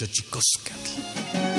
Xochicoscatl.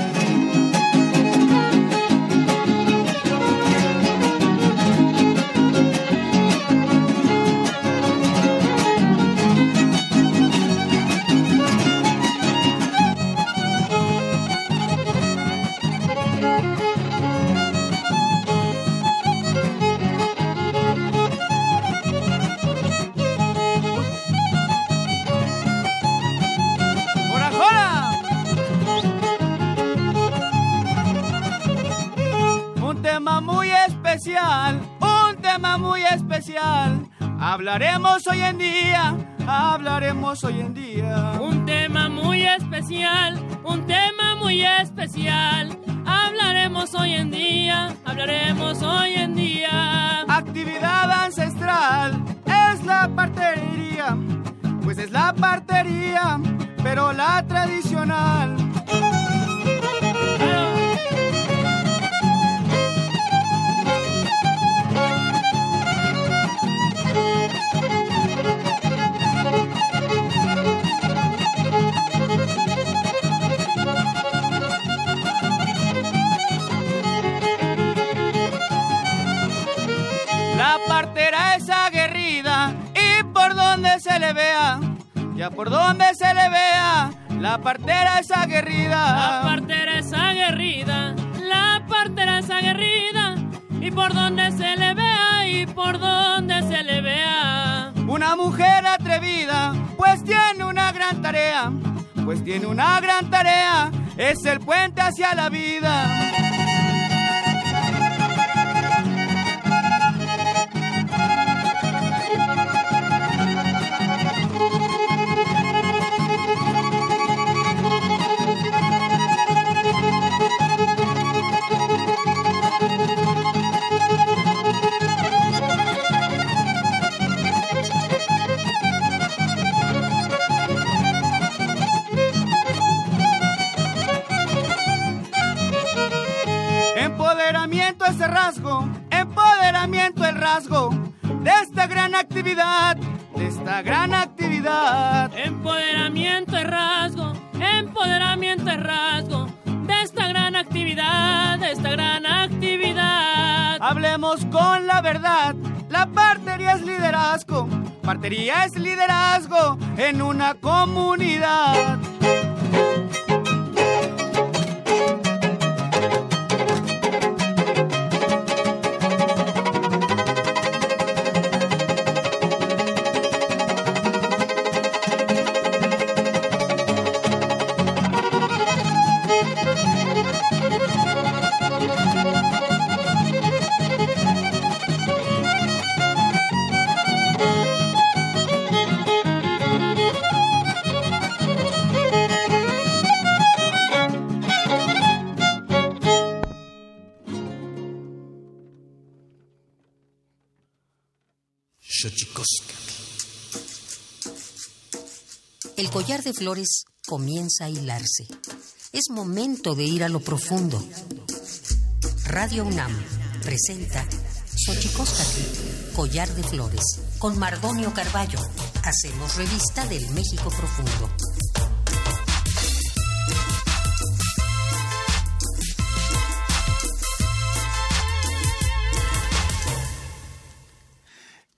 Hablaremos hoy en día, hablaremos hoy en día. Un tema muy especial, un tema muy especial. Hablaremos hoy en día, hablaremos hoy en día. Actividad ancestral es la partería, pues es la partería, pero la tradicional. Le vea, ya por donde se le vea, la partera es aguerrida. La partera es aguerrida, la partera es aguerrida, y por donde se le vea, y por donde se le vea. Una mujer atrevida, pues tiene una gran tarea, pues tiene una gran tarea, es el puente hacia la vida. Flores comienza a hilarse. Es momento de ir a lo profundo. Radio UNAM presenta Xochicóscatl, collar de flores, con Mardonio Carballo. Hacemos revista del México profundo.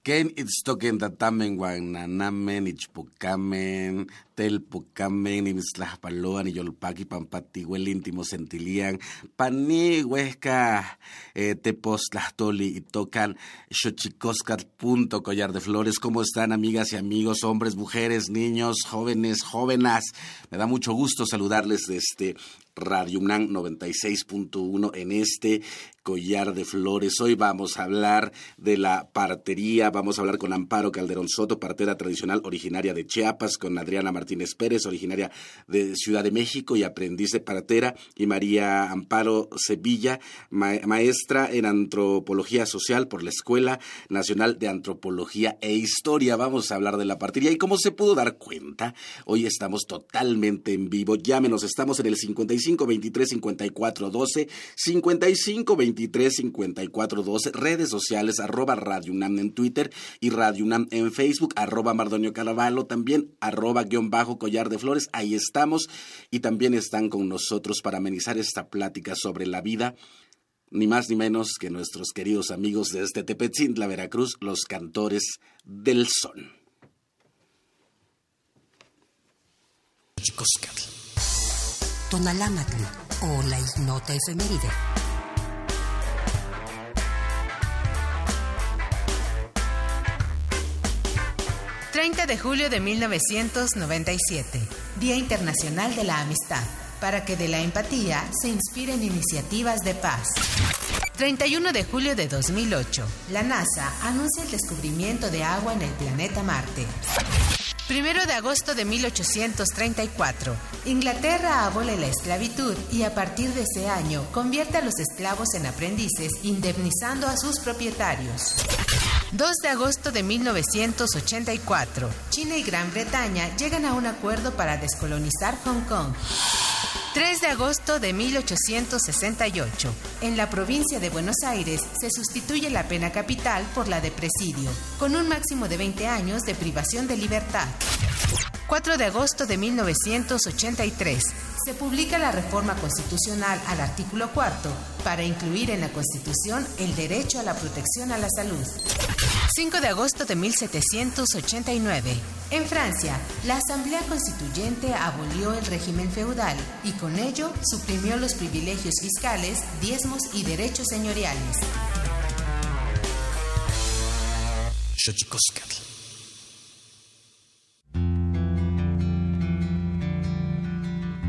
Ken itztoken telpocamen, imislahpaloan, yolpaki, pampatihuel, íntimo sentilian, pani, huesca, eh, tepoztlahtoli, y tocan xochicoscat, punto, collar de flores. ¿Cómo están, amigas y amigos, hombres, mujeres, niños, jóvenes, jóvenes? Me da mucho gusto saludarles desde Radio UNAM 96.1 en este collar de flores. Hoy vamos a hablar de la partería, vamos a hablar con Amparo Calderón Soto, partera tradicional originaria de Chiapas, con Adriana Martínez Pérez, originaria de Ciudad de México y aprendiz de partera, y María Amparo Sevilla, maestra en antropología social por la Escuela Nacional de Antropología e Historia. Vamos a hablar de la partería y como se pudo dar cuenta, hoy estamos totalmente en vivo. Llámenos, estamos en el 55 23 54 12, 55 23 54 12, redes sociales, arroba Radio UNAM en Twitter y Radio UNAM en Facebook, arroba Mardonio Caravalo, también arroba guion bajo collar de flores, ahí estamos y también están con nosotros para amenizar esta plática sobre la vida ni más ni menos que nuestros queridos amigos de este Tepetzintla, Veracruz, los cantores del son. Tonalámatl o la ignota efeméride. 30 de julio de 1997, Día Internacional de la Amistad, para que de la empatía se inspiren iniciativas de paz. 31 de julio de 2008, la NASA anuncia el descubrimiento de agua en el planeta Marte. 1 de agosto de 1834, Inglaterra abole la esclavitud y a partir de ese año convierte a los esclavos en aprendices, indemnizando a sus propietarios. 2 de agosto de 1984, China y Gran Bretaña llegan a un acuerdo para descolonizar Hong Kong. 3 de agosto de 1868. En la provincia de Buenos Aires se sustituye la pena capital por la de presidio, con un máximo de 20 años de privación de libertad. 4 de agosto de 1983 se publica la reforma constitucional al artículo cuarto para incluir en la Constitución el derecho a la protección a la salud. 5 de agosto de 1789. En Francia, la Asamblea Constituyente abolió el régimen feudal y con ello suprimió los privilegios fiscales, diezmos y derechos señoriales.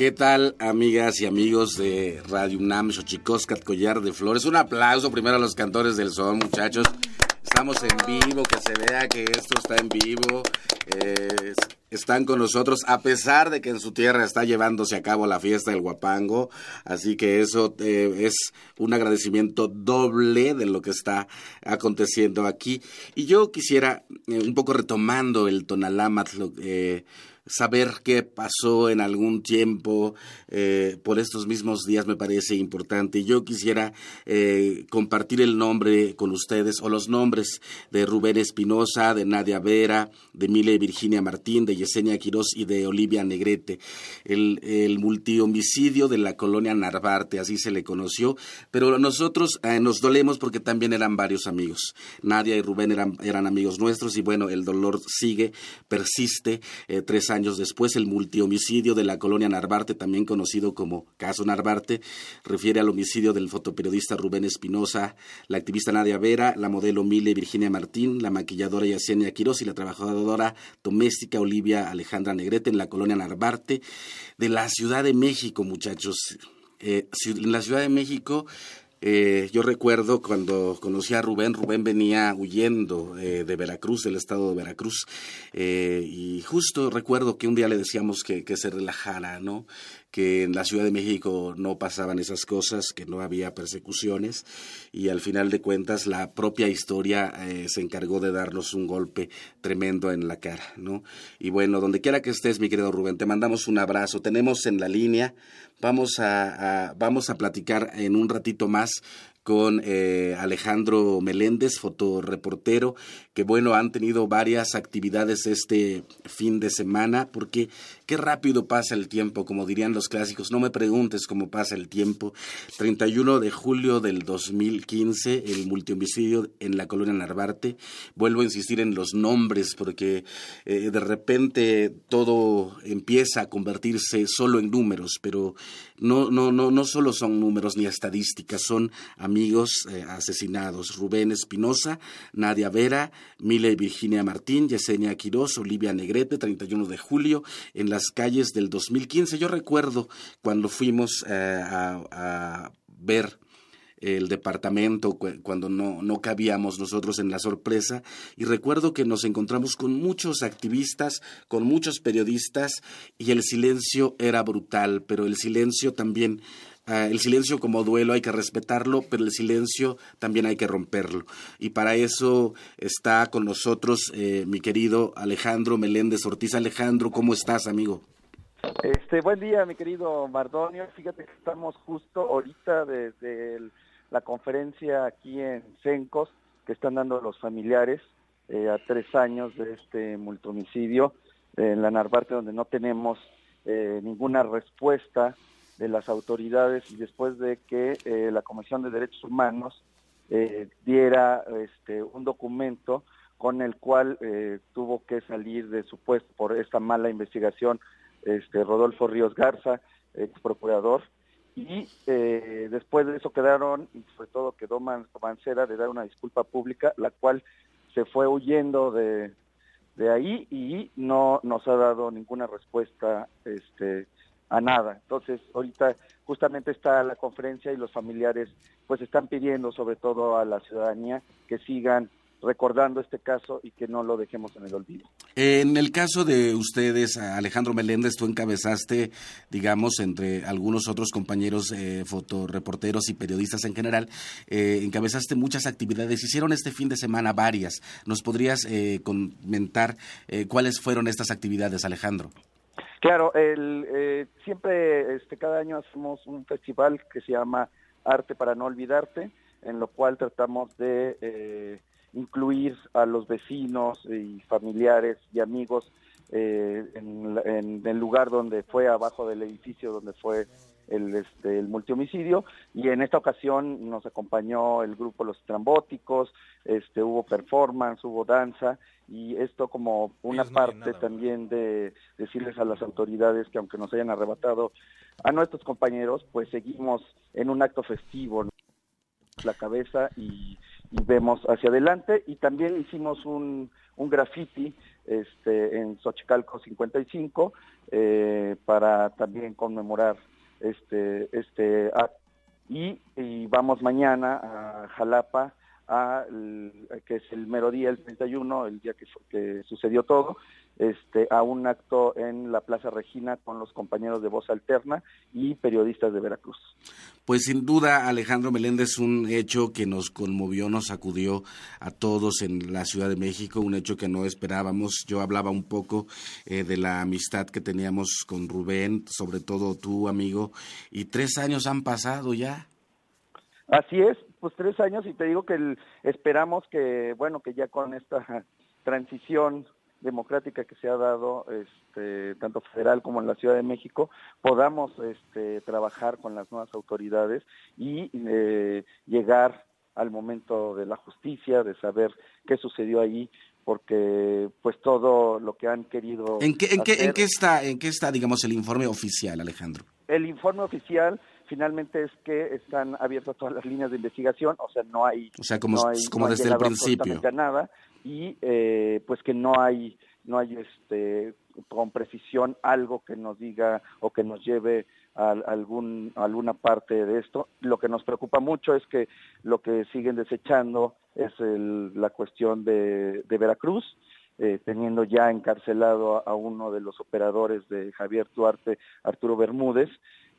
¿Qué tal, amigas y amigos de Radio UNAM, Xochicoscat, Collar de Flores? Un aplauso primero a los cantores del son, muchachos. Estamos en vivo, que se vea que esto está en vivo. Eh, están con nosotros, a pesar de que en su tierra está llevándose a cabo la fiesta del Guapango. Así que eso eh, es un agradecimiento doble de lo que está aconteciendo aquí. Y yo quisiera, eh, un poco retomando el Tonalámatl, eh, saber qué pasó en algún tiempo eh, por estos mismos días me parece importante. Yo quisiera eh, compartir el nombre con ustedes o los nombres de Rubén Espinosa, de Nadia Vera, de Mile Virginia Martín, de Yesenia Quirós y de Olivia Negrete. El, el multihomicidio de la colonia Narvarte, así se le conoció, pero nosotros eh, nos dolemos porque también eran varios amigos. Nadia y Rubén eran, eran amigos nuestros y bueno, el dolor sigue, persiste. tres años después, el multihomicidio de la colonia Narvarte, también conocido como caso Narvarte, refiere al homicidio del fotoperiodista Rubén Espinosa, la activista Nadia Vera, la modelo Mile Virginia Martín, la maquilladora Yesenia Quiroz y la trabajadora doméstica Olivia Alejandra Negrete en la colonia Narvarte de la Ciudad de México, muchachos. Eh, en la Ciudad de México eh, yo recuerdo cuando conocí a Rubén, Rubén venía huyendo eh, de Veracruz, del estado de Veracruz, eh, y justo recuerdo que un día le decíamos que, que, se relajara, ¿no? Que en la Ciudad de México no pasaban esas cosas, que no había persecuciones, y al final de cuentas la propia historia se encargó de darnos un golpe tremendo en la cara, ¿no? Y bueno, donde quiera que estés, mi querido Rubén, te mandamos un abrazo. Tenemos en la línea Vamos a, vamos a platicar en un ratito más con eh, Alejandro Meléndez, fotoreportero, que bueno, han tenido varias actividades este fin de semana, porque qué rápido pasa el tiempo, como dirían los clásicos, no me preguntes cómo pasa el tiempo. 31 de julio del 2015, el multihomicidio en la colonia Narvarte. Vuelvo a insistir en los nombres, porque eh, de repente todo empieza a convertirse solo en números, pero no, no, no, no solo son números ni estadísticas, son amigos eh, asesinados. Rubén Espinosa, Nadia Vera, Mile Virginia Martín, Yesenia Quirós, Olivia Negrete, 31 de julio, en las calles del 2015. Yo recuerdo cuando fuimos eh, a, a ver el departamento cuando no, no cabíamos nosotros en la sorpresa y recuerdo que nos encontramos con muchos activistas, con muchos periodistas y el silencio era brutal, pero el silencio también ah, el silencio como duelo hay que respetarlo, pero el silencio también hay que romperlo. Y para eso está con nosotros eh, mi querido Alejandro Meléndez Ortiz. Alejandro, ¿cómo estás, amigo? Este, buen día, mi querido Mardonio. Fíjate que estamos justo ahorita desde la conferencia aquí en Cencos que están dando los familiares eh, a tres años de este multomicidio en la Narvarte, donde no tenemos eh, ninguna respuesta de las autoridades y después de que eh, la Comisión de Derechos Humanos diera este, un documento con el cual tuvo que salir de su puesto por esta mala investigación este Rodolfo Ríos Garza, ex procurador, y eh, después de eso quedaron, y sobre todo quedó Mancera de dar una disculpa pública, la cual se fue huyendo de, de ahí y no nos ha dado ninguna respuesta este a nada. Entonces, ahorita justamente está la conferencia y los familiares pues están pidiendo sobre todo a la ciudadanía que sigan recordando este caso y que no lo dejemos en el olvido. En el caso de ustedes, Alejandro Meléndez, tú encabezaste, digamos, entre algunos otros compañeros eh, fotoreporteros y periodistas en general, eh, encabezaste muchas actividades. Hicieron este fin de semana varias. ¿Nos podrías eh, comentar eh, cuáles fueron estas actividades, Alejandro? Claro, el, siempre, este, cada año hacemos un festival que se llama Arte para no olvidarte, en lo cual tratamos de incluir a los vecinos y familiares y amigos eh, en, el lugar donde fue abajo del edificio donde fue el, este, el multihomicidio y en esta ocasión nos acompañó el grupo Los Trambóticos, este, hubo performance, hubo danza y esto como una parte también de decirles a las autoridades que aunque nos hayan arrebatado a nuestros compañeros, pues seguimos en un acto festivo, la cabeza y y vemos hacia adelante y también hicimos un, un graffiti este, en Xochicalco 55 eh, para también conmemorar este este y, y, vamos mañana a Jalapa a que es el mero día el 31 el día que, que sucedió todo este, a un acto en la Plaza Regina con los compañeros de Voz Alterna y periodistas de Veracruz. Pues sin duda, Alejandro Meléndez, un hecho que nos conmovió, nos sacudió a todos en la Ciudad de México, un hecho que no esperábamos. Yo hablaba un poco eh, de la amistad que teníamos con Rubén, sobre todo tú, amigo, y tres años han pasado ya. Así es, pues tres años y te digo que esperamos que, bueno, que ya con esta transición democrática que se ha dado este, tanto federal como en la Ciudad de México podamos este, trabajar con las nuevas autoridades y eh, llegar al momento de la justicia, de saber qué sucedió ahí, porque pues todo lo que han querido ¿En qué, en qué, en qué está en qué está digamos el informe oficial, Alejandro? El informe oficial finalmente es que están abiertas todas las líneas de investigación, o sea, no hay o sea, como, como desde el principio nada y eh, pues que no hay no hay este con precisión algo que nos diga o que nos lleve a algún alguna parte de esto. Lo que nos preocupa mucho es que lo que siguen desechando es el, la cuestión de, de Veracruz, eh, teniendo ya encarcelado a, uno de los operadores de Javier Duarte, Arturo Bermúdez,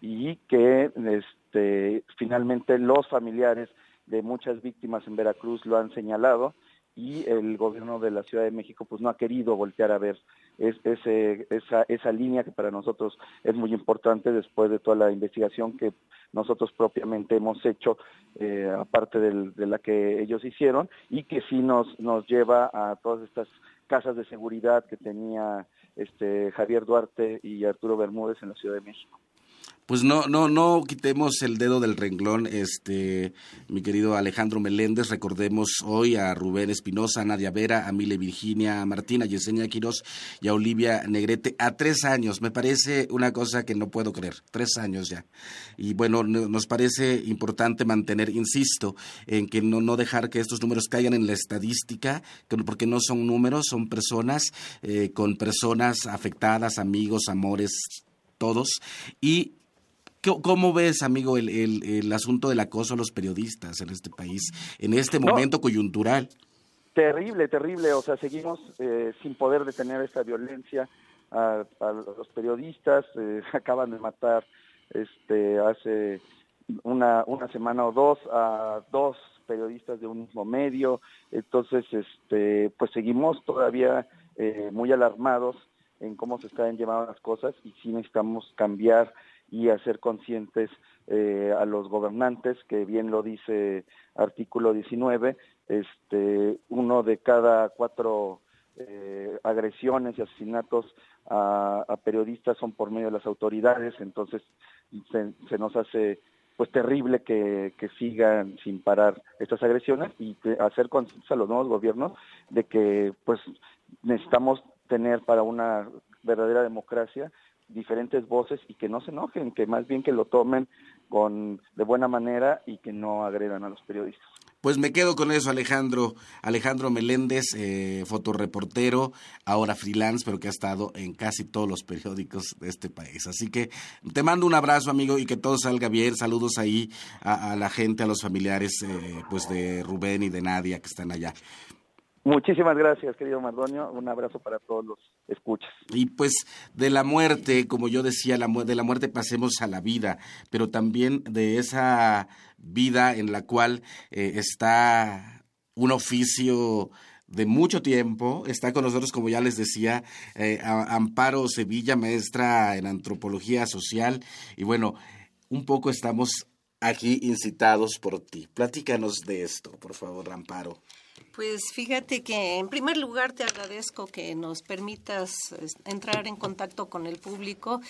y que este, finalmente los familiares de muchas víctimas en Veracruz lo han señalado y el gobierno de la Ciudad de México pues no ha querido voltear a ver es, ese, esa, esa línea que para nosotros es muy importante después de toda la investigación que nosotros propiamente hemos hecho, eh, aparte de la que ellos hicieron, y que sí nos, nos lleva a todas estas casas de seguridad que tenía este Javier Duarte y Arturo Bermúdez en la Ciudad de México pues no, no, no quitemos el dedo del renglón, este, mi querido Alejandro Meléndez, recordemos hoy a Rubén Espinosa, a Nadia Vera, a Mile Virginia a Martina, a Yesenia Quirós y a Olivia Negrete a tres años. Me parece una cosa que no puedo creer, tres años ya. Y bueno, nos parece importante mantener, insisto, en que no, no dejar que estos números caigan en la estadística, porque no son números, son personas eh, con personas afectadas, amigos, amores, todos, y ¿Cómo ves, amigo, el, el, asunto del acoso a los periodistas en este país, en este momento coyuntural? Terrible, terrible. O sea, seguimos eh, sin poder detener esta violencia a, los periodistas. Eh, acaban de matar este hace una, una semana o dos a dos periodistas de un mismo medio. Entonces, este, pues seguimos todavía eh, muy alarmados en cómo se están llevando las cosas y sí necesitamos cambiar y hacer conscientes eh, a los gobernantes, que bien lo dice artículo 19, este, uno de cada cuatro eh, agresiones y asesinatos a, periodistas son por medio de las autoridades, entonces se, nos hace pues terrible que, que, sigan sin parar estas agresiones y hacer conciencia a los nuevos gobiernos de que pues necesitamos tener para una verdadera democracia diferentes voces y que no se enojen, que más bien que lo tomen con de buena manera y que no agredan a los periodistas. Pues me quedo con eso, Alejandro. Alejandro Meléndez, eh, fotoreportero, ahora freelance, pero que ha estado en casi todos los periódicos de este país. Así que te mando un abrazo, amigo, y que todo salga bien. Saludos ahí a, la gente, a los familiares, eh, pues de Rubén y de Nadia que están allá. Muchísimas gracias, querido Mardonio. Un abrazo para todos los escuchas. Y pues de la muerte, como yo decía, la de la muerte pasemos a la vida, pero también de esa vida en la cual eh, está un oficio de mucho tiempo. Está con nosotros, como ya les decía, eh, Amparo Sevilla, maestra en antropología social. Y bueno, un poco estamos aquí incitados por ti. Platícanos de esto, por favor, Amparo. Pues fíjate que en primer lugar te agradezco que nos permitas entrar en contacto con el público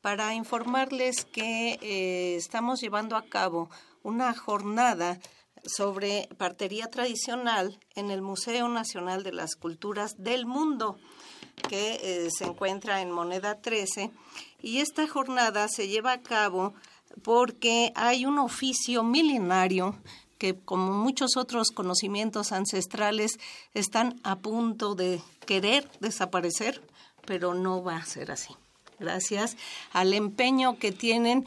para informarles que eh, estamos llevando a cabo una jornada sobre partería tradicional en el Museo Nacional de las Culturas del Mundo que eh, se encuentra en Moneda 13 y esta jornada se lleva a cabo porque hay un oficio milenario que como muchos otros conocimientos ancestrales están a punto de querer desaparecer, pero no va a ser así. Gracias al empeño que tienen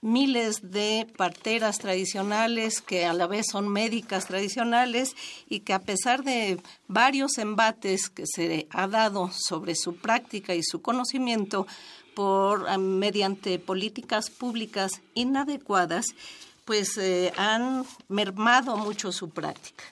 miles de parteras tradicionales que a la vez son médicas tradicionales y que a pesar de varios embates que se ha dado sobre su práctica y su conocimiento por mediante políticas públicas inadecuadas, pues eh, han mermado mucho su práctica.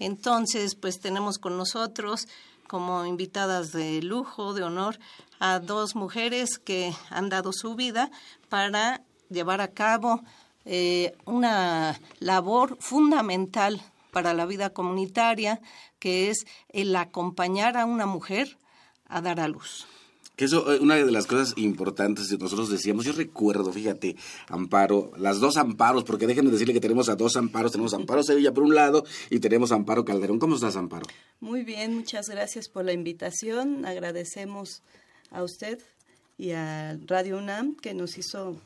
Entonces, pues tenemos con nosotros como invitadas de lujo, de honor, a dos mujeres que han dado su vida para llevar a cabo eh, una labor fundamental para la vida comunitaria, que es el acompañar a una mujer a dar a luz. Que eso, eh, una de las cosas importantes que nosotros decíamos, yo recuerdo, fíjate, Amparo, las dos Amparos, porque déjenme decirle que tenemos a dos Amparos, tenemos Amparo Sevilla por un lado y tenemos Amparo Calderón. ¿Cómo estás, Amparo? Muy bien, muchas gracias por la invitación. Agradecemos a usted y a Radio UNAM que nos hizo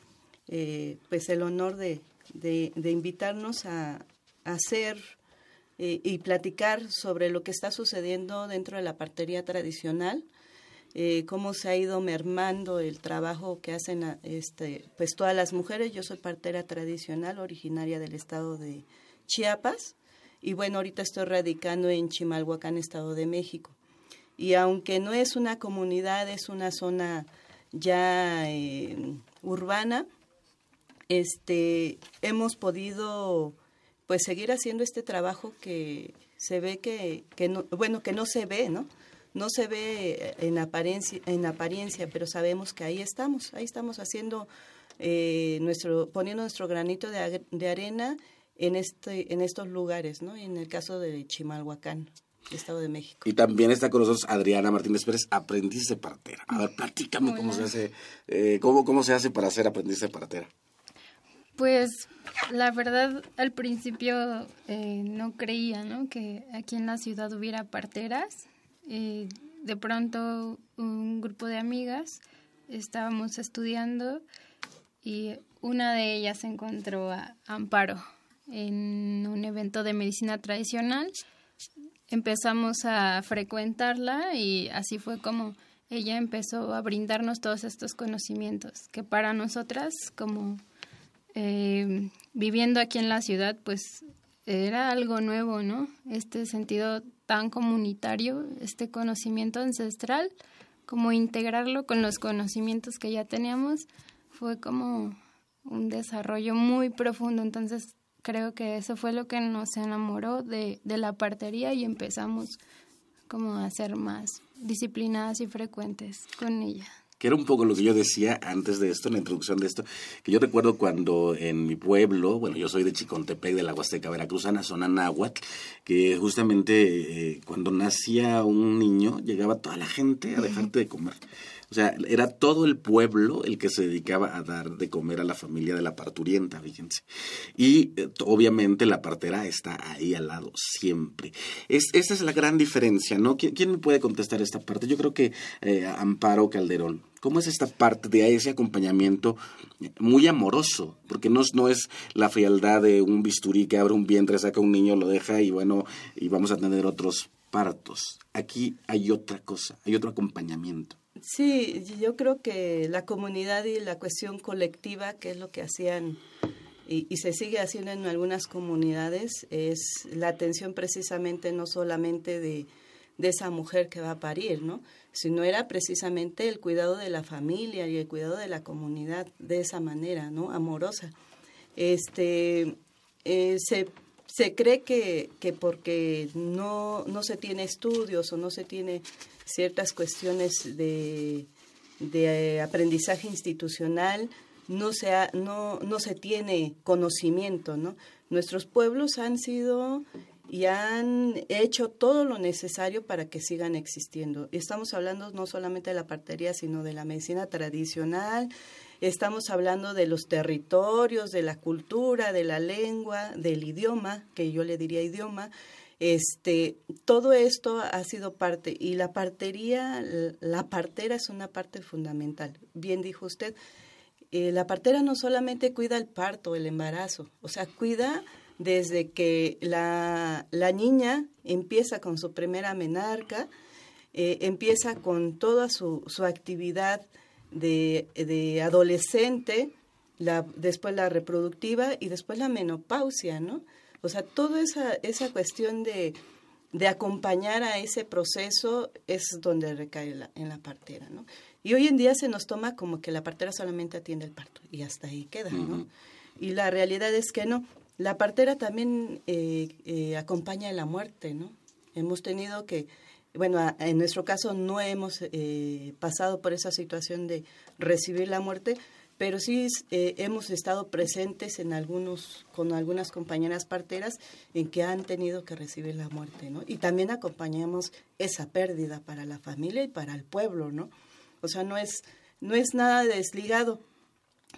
eh, pues el honor de, de, invitarnos a, hacer eh, y platicar sobre lo que está sucediendo dentro de la partería tradicional eh, cómo se ha ido mermando el trabajo que hacen este, pues todas las mujeres. Yo soy partera tradicional, originaria del estado de Chiapas, y bueno, ahorita estoy radicando en Chimalhuacán, Estado de México. Y aunque no es una comunidad, es una zona ya eh, urbana, este, hemos podido pues seguir haciendo este trabajo que se ve que, que no, bueno, que no se ve, ¿no? No se ve en apariencia, en apariencia, pero sabemos que ahí estamos, ahí estamos haciendo eh, nuestro, poniendo nuestro granito de, arena en este, en estos lugares, ¿no? En el caso de Chimalhuacán. Estado de México. Y también está con nosotros Adriana Martínez Pérez, aprendiz de partera. A ver, platícame cómo se hace, eh, cómo, cómo se hace para ser aprendiz de partera. Pues la verdad al principio eh, no creía, ¿no? Que aquí en la ciudad hubiera parteras de pronto un grupo de amigas estábamos estudiando y una de ellas encontró a Amparo en un evento de medicina tradicional. Empezamos a frecuentarla y así fue como ella empezó a brindarnos todos estos conocimientos que para nosotras como eh, viviendo aquí en la ciudad pues era algo nuevo, ¿no? Este sentido tan comunitario, este conocimiento ancestral, como integrarlo con los conocimientos que ya teníamos, fue como un desarrollo muy profundo. Entonces creo que eso fue lo que nos enamoró de, de la partería y empezamos como a ser más disciplinadas y frecuentes con ella que era un poco lo que yo decía antes de esto, en la introducción de esto, que yo recuerdo cuando en mi pueblo, bueno, yo soy de Chicontepec, de la Huasteca Veracruzana, zona náhuatl, que justamente eh, cuando nacía un niño, llegaba toda la gente a dejarte de comer. O sea, era todo el pueblo el que se dedicaba a dar de comer a la familia de la parturienta, fíjense. Y eh, obviamente la partera está ahí al lado, siempre. Es, esa es la gran diferencia, ¿no? ¿Quién, me puede contestar esta parte? Yo creo que eh, Amparo Calderón. ¿Cómo es esta parte de ese acompañamiento muy amoroso? Porque no, no es la frialdad de un bisturí que abre un vientre, saca un niño, lo deja y bueno, y vamos a tener otros partos. Aquí hay otra cosa, hay otro acompañamiento. Sí, yo creo que la comunidad y la cuestión colectiva, que es lo que hacían y, se sigue haciendo en algunas comunidades, es la atención precisamente no solamente de, de esa mujer que va a parir, ¿no? Sino era precisamente el cuidado de la familia y el cuidado de la comunidad de esa manera, ¿no? Amorosa. Este, eh, se, se cree que, que porque no, no se tiene estudios o no se tiene ciertas cuestiones de, de aprendizaje institucional, no se, no, no se tiene conocimiento, ¿no? Nuestros pueblos han sido y han hecho todo lo necesario para que sigan existiendo. Estamos hablando no solamente de la partería, sino de la medicina tradicional, estamos hablando de los territorios, de la cultura, de la lengua, del idioma, que yo le diría idioma, este, todo esto ha sido parte y la partería, la partera es una parte fundamental. Bien dijo usted, eh, la partera no solamente cuida el parto, el embarazo, o sea, cuida desde que la, la niña empieza con su primera menarca, eh, empieza con toda su, su actividad de, de adolescente, la, después la reproductiva y después la menopausia, ¿no? O sea, toda esa, esa cuestión de, de acompañar a ese proceso es donde recae en la partera, ¿no? Y hoy en día se nos toma como que la partera solamente atiende el parto y hasta ahí queda, ¿no? Y la realidad es que no. La partera también eh, eh, acompaña la muerte, ¿no? Hemos tenido que, bueno, en nuestro caso no hemos eh, pasado por esa situación de recibir la muerte, pero sí hemos estado presentes en algunos, con algunas compañeras parteras en que han tenido que recibir la muerte, ¿no? Y también acompañamos esa pérdida para la familia y para el pueblo, ¿no? O sea, no es, no es nada desligado.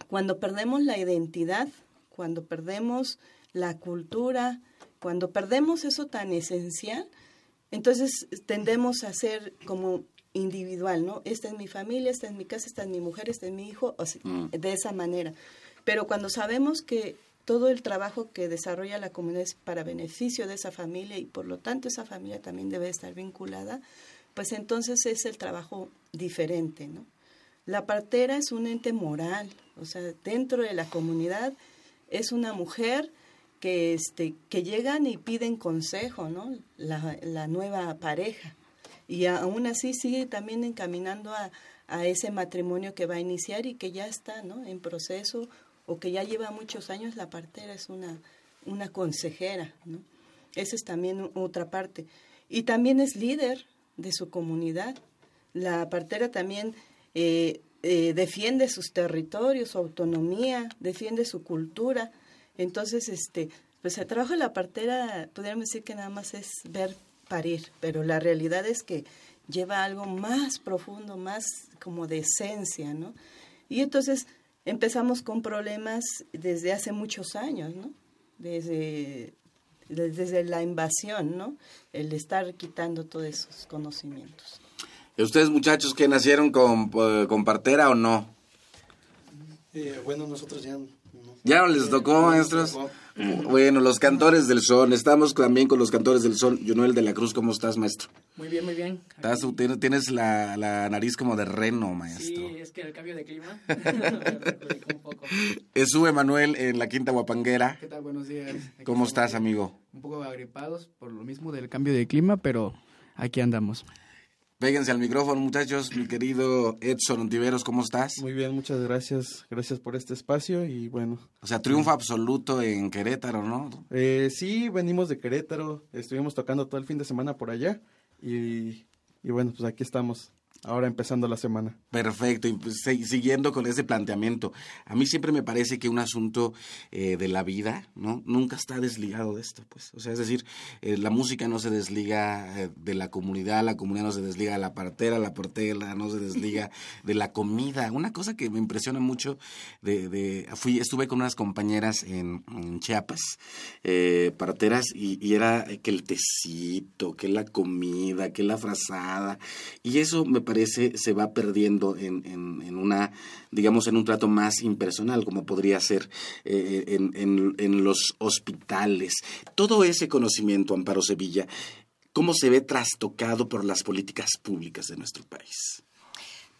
Cuando perdemos la identidad, cuando perdemos la cultura, cuando perdemos eso tan esencial, entonces tendemos a ser como individual, ¿no? Esta es mi familia, esta es mi casa, esta es mi mujer, este es mi hijo, mm. de esa manera. Pero cuando sabemos que todo el trabajo que desarrolla la comunidad es para beneficio de esa familia y por lo tanto esa familia también debe estar vinculada, pues entonces es el trabajo diferente, ¿no? La partera es un ente moral, o sea, dentro de la comunidad es una mujer que, este, que llegan y piden consejo, ¿no? La, la nueva pareja y aún así sigue también encaminando a, a, ese matrimonio que va a iniciar y que ya está ¿no? en proceso o que ya lleva muchos años, la partera es una, una consejera. ¿no? Esa es también otra parte. Y también es líder de su comunidad. La partera también eh, eh, defiende sus territorios, su autonomía, defiende su cultura. Entonces, este, pues el trabajo de la partera, podríamos decir que nada más es ver parir, pero la realidad es que lleva algo más profundo, más como de esencia, ¿no? Y entonces empezamos con problemas desde hace muchos años, ¿no? Desde, desde la invasión, ¿no? El estar quitando todos esos conocimientos. ¿Ustedes muchachos que nacieron con, eh, con partera o no? Eh, bueno, nosotros ya ¿Ya no les tocó, maestros? Bueno, los cantores del son. Estamos también con los cantores del son. Jonuel de la Cruz, ¿cómo estás, maestro? Muy bien, muy bien. Estás, tienes, tienes la, la, nariz como de reno, maestro. Sí, es que el cambio de clima. un poco. Sube Manuel en la Quinta Guapanguera. ¿Qué tal? Buenos días. Aquí ¿Cómo estás, amigo? Un poco agripados por lo mismo del cambio de clima, pero aquí andamos. Péguense al micrófono, muchachos. Mi querido Edson Ontiveros, ¿cómo estás? Muy bien, muchas gracias. Gracias por este espacio y bueno. O sea, triunfo absoluto en Querétaro, ¿no? Eh, sí, venimos de Querétaro. Estuvimos tocando todo el fin de semana por allá y, y bueno, pues aquí estamos ahora empezando la semana. Perfecto, y pues, siguiendo con ese planteamiento, a mí siempre me parece que un asunto eh, de la vida, ¿no? Nunca está desligado de esto, pues. O sea, es decir, eh, la música no se desliga eh, de la comunidad, la comunidad no se desliga de la partera, la portera no se desliga de la comida. Una cosa que me impresiona mucho, de, de fui, estuve con unas compañeras en, Chiapas, parteras, y, y era que el tecito, que la comida, que la frazada, y eso me parece se va perdiendo en, en, una, digamos, en un trato más impersonal, como podría ser eh, en, en, los hospitales. Todo ese conocimiento, Amparo Sevilla, ¿cómo se ve trastocado por las políticas públicas de nuestro país?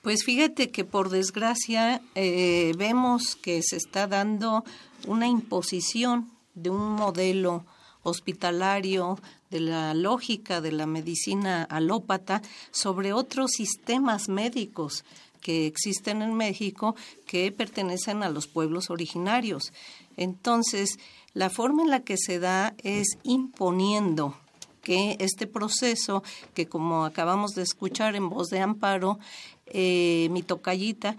Pues fíjate que por desgracia eh, vemos que se está dando una imposición de un modelo hospitalario, de la lógica de la medicina alópata sobre otros sistemas médicos que existen en México que pertenecen a los pueblos originarios. Entonces, la forma en la que se da es imponiendo que este proceso, que como acabamos de escuchar en voz de Amparo, eh, mi tocallita,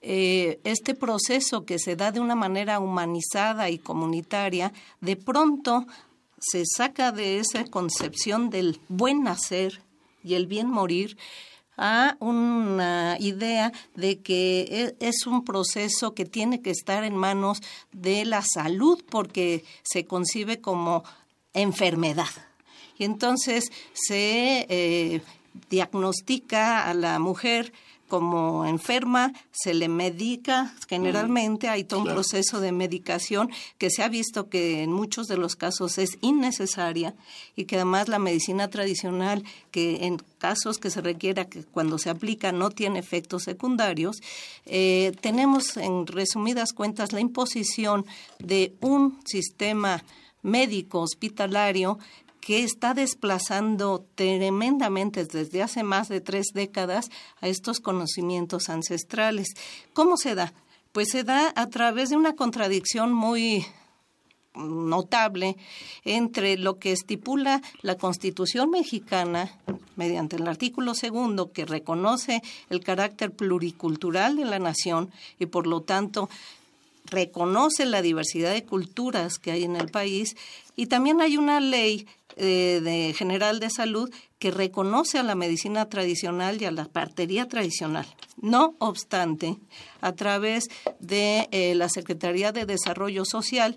eh, este proceso que se da de una manera humanizada y comunitaria, de pronto se saca de esa concepción del buen nacer y el bien morir a una idea de que e, es un proceso que tiene que estar en manos de la salud porque se concibe como enfermedad. Y entonces se eh, diagnostica a la mujer como enferma, se le medica, generalmente hay todo un proceso de medicación que se ha visto que en muchos de los casos es innecesaria y que además la medicina tradicional, que en casos que se requiera que cuando se aplica no tiene efectos secundarios, eh, tenemos en resumidas cuentas la imposición de un sistema médico hospitalario que está desplazando tremendamente desde hace más de tres décadas a estos conocimientos ancestrales. ¿Cómo se da? Pues se da a través de una contradicción muy notable entre lo que estipula la Constitución mexicana mediante el artículo segundo que reconoce el carácter pluricultural de la nación y por lo tanto reconoce la diversidad de culturas que hay en el país y también hay una ley eh, de general de salud que reconoce a la medicina tradicional y a la partería tradicional. No obstante, a través de eh, la Secretaría de Desarrollo Social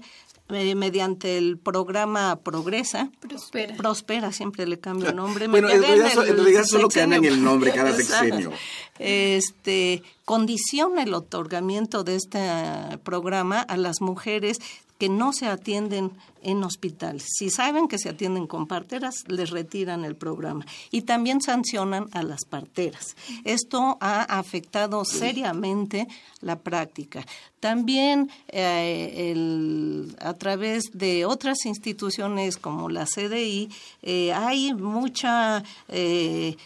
eh, mediante el programa Progresa. Prospera. Prospera, siempre le cambio el nombre. bueno, en realidad, solo cambian el nombre cada sexenio. Este, condiciona el otorgamiento de este programa a las mujeres que no se atienden en hospitales. Si saben que se atienden con parteras, les retiran el programa. Y también sancionan a las parteras. Esto ha afectado seriamente la práctica. También eh, a través de otras instituciones como la CDI eh, hay mucha... Eh,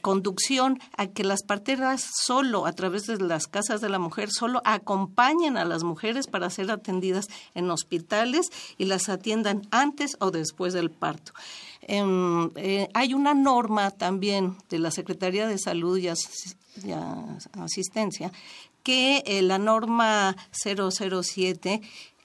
conducción a que las parteras solo, a través de las casas de la mujer, solo acompañen a las mujeres para ser atendidas en hospitales y las atiendan antes o después del parto. Em, eh, hay una norma también de la Secretaría de Salud y, Asistencia que eh, la norma 007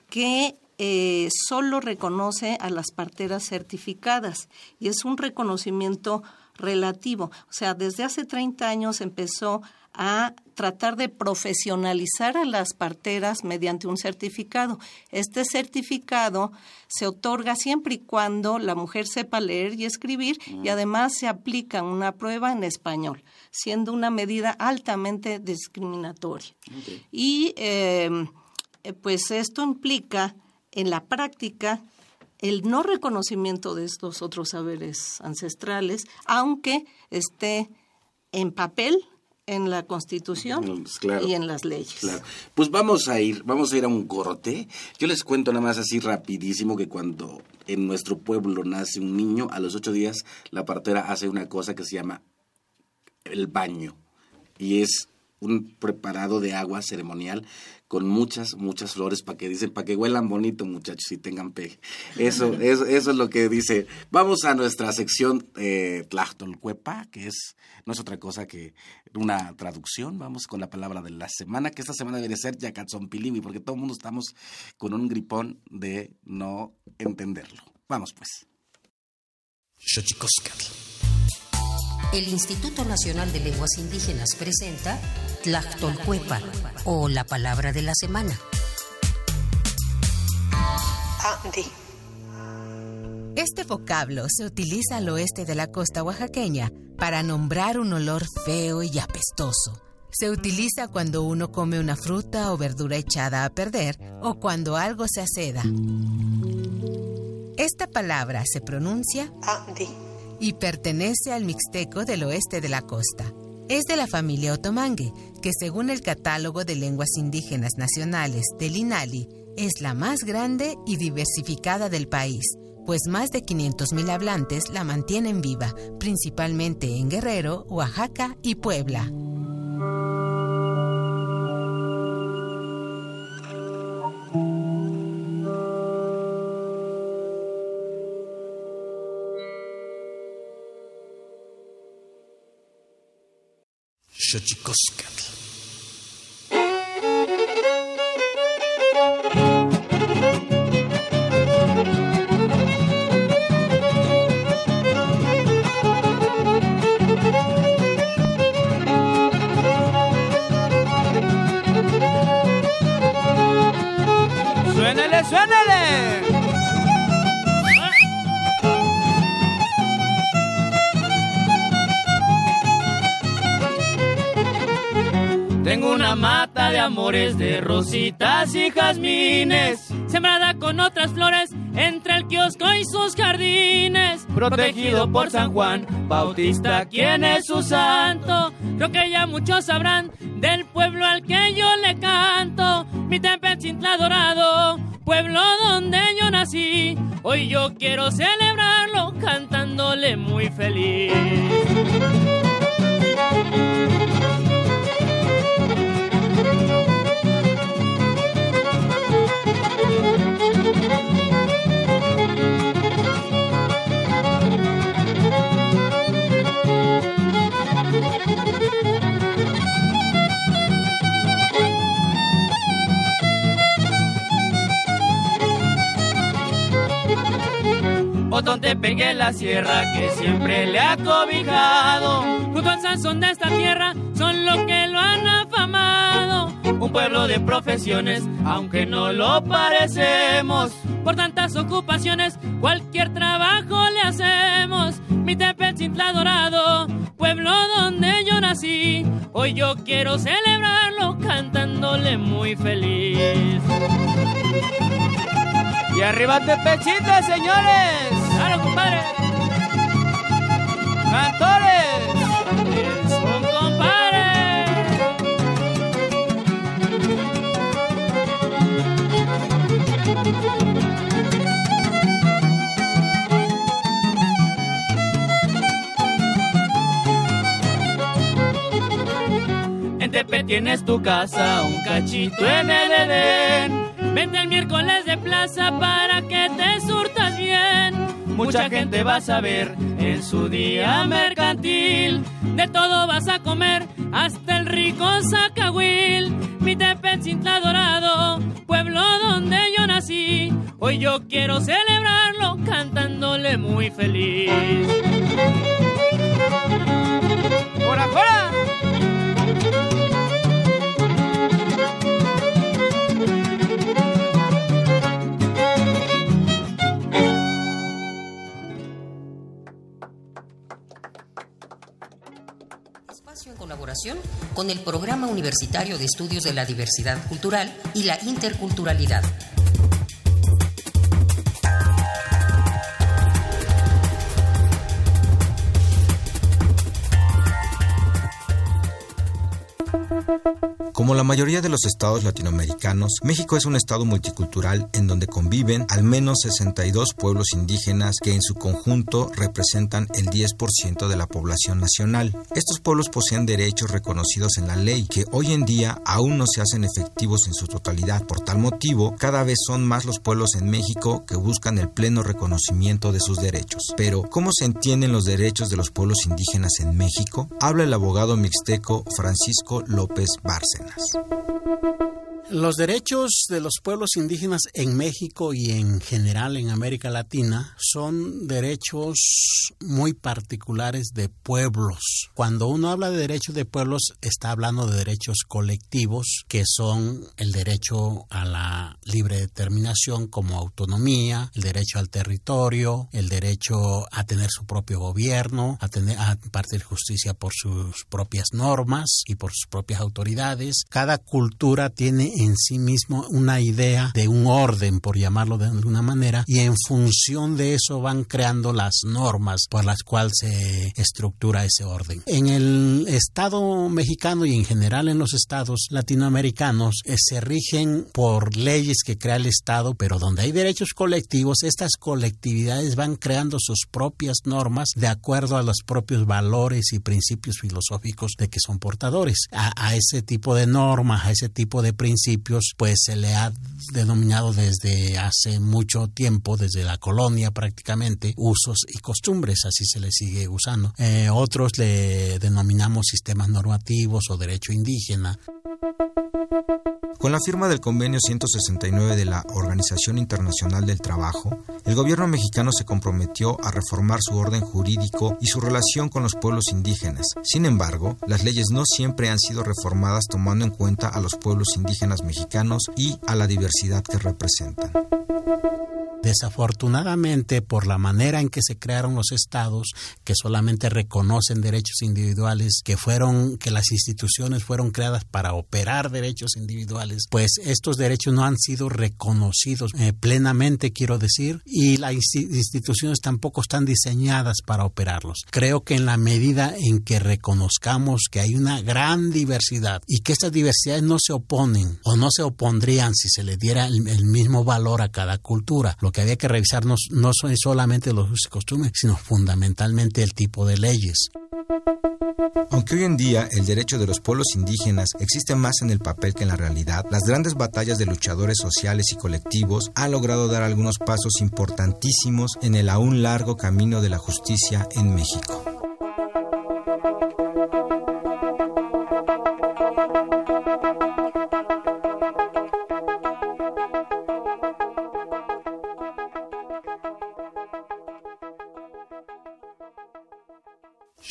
que eh, solo reconoce a las parteras certificadas y es un reconocimiento relativo. O sea, desde hace 30 años empezó a tratar de profesionalizar a las parteras mediante un certificado. Este certificado se otorga siempre y cuando la mujer sepa leer y escribir y además se aplica una prueba en español, siendo una medida altamente discriminatoria. Y eh, pues esto implica en la práctica el no reconocimiento de estos otros saberes ancestrales, aunque esté en papel en la Constitución Mm, y en las leyes. Claro. Pues vamos a ir, vamos a ir a un corte. Yo les cuento nada más así rapidísimo que cuando en nuestro pueblo nace un niño, a los ocho días la partera hace una cosa que se llama el baño. Y es un preparado de agua ceremonial con muchas, muchas flores para que dicen, para que huelan bonito muchachos y tengan pegue. Eso, eso, eso es lo que dice. Vamos a nuestra sección eh, Tlachtolcuepa, que es, no es otra cosa que una traducción. Vamos con la palabra de la semana, que esta semana debe ser Yacatzonpiliwi, porque todo el mundo estamos con un gripón de no entenderlo. Vamos pues. El Instituto Nacional de Lenguas Indígenas presenta Tlactolcuepa o la palabra de la semana. Este vocablo se utiliza al oeste de la costa oaxaqueña para nombrar un olor feo y apestoso. Se utiliza cuando uno come una fruta o verdura echada a perder o cuando algo se aceda. Esta palabra se pronuncia y pertenece al mixteco del oeste de la costa. Es de la familia otomangue, que según el catálogo de lenguas indígenas nacionales del INALI, es la más grande y diversificada del país, pues más de 500.000 hablantes la mantienen viva, principalmente en Guerrero, Oaxaca y Puebla. Xochicoscatl. Y jazmines, sembrada con otras flores entre el kiosco y sus jardines. protegido por San Juan Bautista, quien es su santo. Creo que ya muchos sabrán del pueblo al que yo le canto. Mi Tepechintla dorado, pueblo donde yo nací. Hoy yo quiero celebrarlo cantándole muy feliz. Otón te pegué la sierra que siempre le ha cobijado. Junto al Sansón de esta tierra son los que lo han afamado. Un pueblo de profesiones, aunque no lo parecemos. Por tantas ocupaciones, cualquier trabajo le hacemos. Mi Tepechintla dorado, pueblo donde yo nací. Hoy yo quiero celebrarlo cantándole muy feliz. Y arriba Tepechitla, señores. ¡Claro, compadre! ¡Cantores! En Tepe tienes tu casa, un cachito en el Edén. Vente el miércoles de plaza para que te surtas bien. Mucha gente va a saber en su día mercantil. De todo vas a comer, hasta el rico zacahuil. Mi Tepechintla dorado, pueblo donde yo nací. Hoy yo quiero celebrarlo cantándole muy feliz. ¡Por afuera! Con el Programa Universitario de Estudios de la Diversidad Cultural y la Interculturalidad. Como la mayoría de los estados latinoamericanos, México es un estado multicultural en donde conviven al menos 62 pueblos indígenas que en su conjunto representan el 10% de la población nacional. Estos pueblos poseen derechos reconocidos en la ley que hoy en día aún no se hacen efectivos en su totalidad. Por tal motivo, cada vez son más los pueblos en México que buscan el pleno reconocimiento de sus derechos. Pero, ¿cómo se entienden los derechos de los pueblos indígenas en México? Habla el abogado mixteco Francisco López Bárcena. abraço. Los derechos de los pueblos indígenas en México y en general en América Latina son derechos muy particulares de pueblos. Cuando uno habla de derechos de pueblos, está hablando de derechos colectivos, que son el derecho a la libre determinación como autonomía, el derecho al territorio, el derecho a tener su propio gobierno, a tener a impartir justicia por sus propias normas y por sus propias autoridades. Cada cultura tiene en sí mismo una idea de un orden, por llamarlo de alguna manera, y en función de eso van creando las normas por las cuales se estructura ese orden. En el Estado mexicano y en general en los estados latinoamericanos eh, se rigen por leyes que crea el Estado, pero donde hay derechos colectivos, estas colectividades van creando sus propias normas de acuerdo a los propios valores y principios filosóficos de que son portadores. A, a ese tipo de normas, a ese tipo de principios, pues se le ha denominado desde hace mucho tiempo, desde la colonia prácticamente, usos y costumbres, así se le sigue usando. Eh, otros le denominamos sistemas normativos o derecho indígena. Con la firma del convenio 169 de la Organización Internacional del Trabajo, el gobierno mexicano se comprometió a reformar su orden jurídico y su relación con los pueblos indígenas. Sin embargo, las leyes no siempre han sido reformadas tomando en cuenta a los pueblos indígenas mexicanos y a la diversidad que representan. Desafortunadamente, por la manera en que se crearon los estados, que solamente reconocen derechos individuales, que fueron, que las instituciones fueron creadas para operar derechos individuales, pues estos derechos no han sido reconocidos eh, plenamente, quiero decir, y las instituciones tampoco están diseñadas para operarlos. Creo que en la medida en que reconozcamos que hay una gran diversidad y que estas diversidades no se oponen o no se opondrían si se le diera el, mismo valor a cada cultura, lo que había que revisarnos no son solamente los usos y costumbres, sino fundamentalmente el tipo de leyes. Aunque hoy en día el derecho de los pueblos indígenas existe más en el papel que en la realidad, las grandes batallas de luchadores sociales y colectivos han logrado dar algunos pasos importantísimos en el aún largo camino de la justicia en México.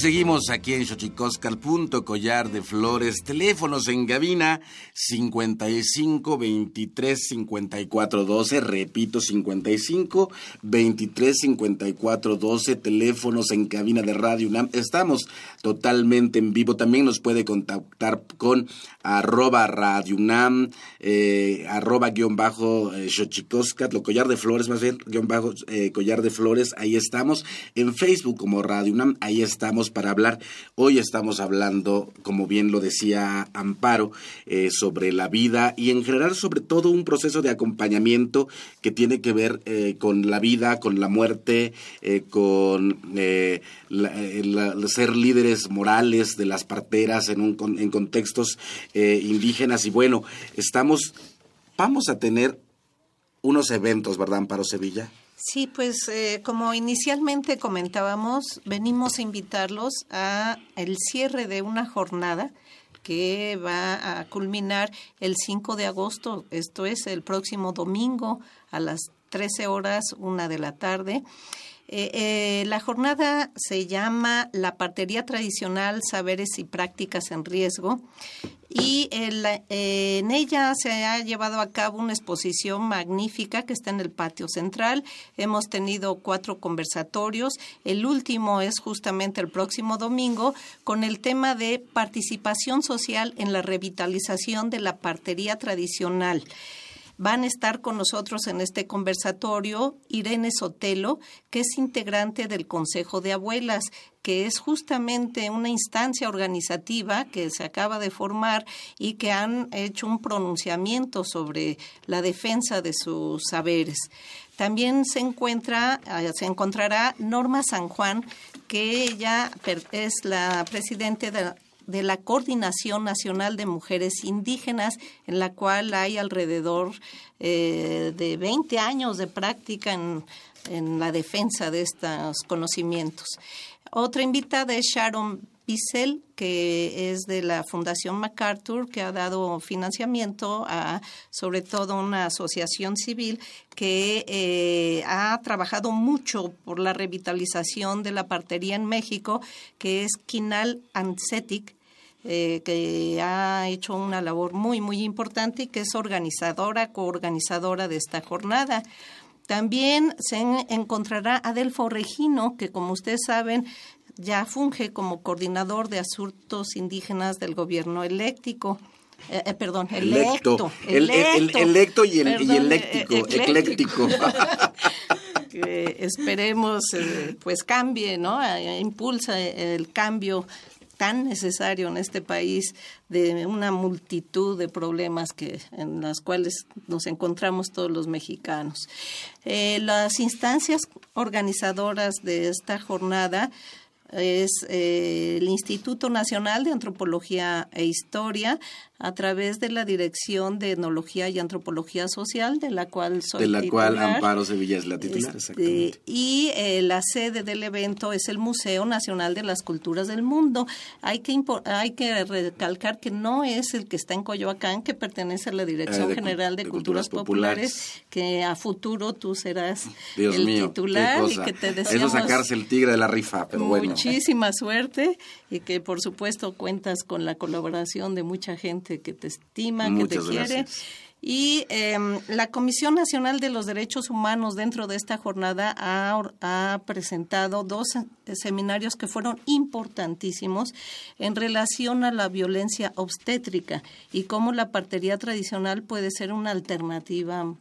Seguimos aquí en Xochicoscal, punto collar de flores, teléfonos en Gabina 55 23 54 12, repito 55 23 54 12, teléfonos en cabina de Radio UNAM. Estamos totalmente en vivo, también nos puede contactar con arroba Radio UNAM, eh, arroba guion bajo eh, lo collar de flores más bien, guion bajo eh, collar de flores, ahí estamos, en Facebook como Radio UNAM, ahí estamos para hablar. Hoy estamos hablando, como bien lo decía Amparo, eh, sobre la vida y en general sobre todo un proceso de acompañamiento que tiene que ver eh, con la vida, con la muerte, con ser líderes morales de las parteras en, un, en contextos indígenas. Y bueno, estamos, vamos a tener unos eventos, ¿verdad, Amparo Sevilla? Sí, pues eh, como inicialmente comentábamos, venimos a invitarlos a el cierre de una jornada que va a culminar el 5 de agosto, esto es el próximo domingo a las 13 horas, una de la tarde. Eh, eh, la jornada se llama La Partería Tradicional, Saberes y Prácticas en Riesgo y en ella se ha llevado a cabo una exposición magnífica que está en el patio central. Hemos tenido cuatro conversatorios. El último es justamente el próximo domingo con el tema de participación social en la revitalización de la partería tradicional. Van a estar con nosotros en este conversatorio Irene Sotelo, que es integrante del Consejo de Abuelas, que es justamente una instancia organizativa que se acaba de formar y que han hecho un pronunciamiento sobre la defensa de sus saberes. También se encuentra, eh, se encontrará Norma San Juan, que ella es la presidente de de la Coordinación Nacional de Mujeres Indígenas, en la cual hay alrededor eh, de 20 años de práctica en, la defensa de estos conocimientos. Otra invitada es Sharon Bissell, que es de la Fundación MacArthur, que ha dado financiamiento a sobre todo una asociación civil que eh, ha trabajado mucho por la revitalización de la partería en México, que es Quinal Ancetic, eh, que ha hecho una labor muy, muy importante y que es organizadora, coorganizadora de esta jornada. También se encontrará Adelfo Regino, que como ustedes saben, ya funge como coordinador de asuntos indígenas del gobierno eléctrico. Eh, eh, perdón, electo. Electo. El, electo y el, eléctrico, ecléctico. esperemos pues cambie, ¿no? Impulsa el cambio tan necesario en este país de una multitud de problemas que en las cuales nos encontramos todos los mexicanos. Eh, las instancias organizadoras de esta jornada es eh, el Instituto Nacional de Antropología e Historia, a través de la Dirección de Etnología y Antropología Social, de la cual soy De la cual Amparo Sevilla es la titular, este. Y eh, la sede del evento es el Museo Nacional de las Culturas del Mundo. Hay que, hay que recalcar que no es el que está en Coyoacán, que pertenece a la Dirección ah, General de, Culturas, Populares, que a futuro tú serás el titular y que te deseamos... Eso sacarse el tigre de la rifa, pero bueno. Muchísima suerte y que por supuesto cuentas con la colaboración de mucha gente que te estima, que te quiere. Y em, la Comisión Nacional de los Derechos Humanos dentro de esta jornada ha, presentado dos seminarios que fueron importantísimos en relación a la violencia obstétrica y cómo la partería tradicional puede ser una alternativa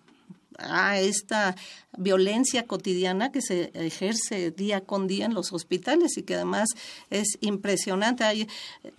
a esta violencia cotidiana que se ejerce día con día en los hospitales y que además es impresionante. Hay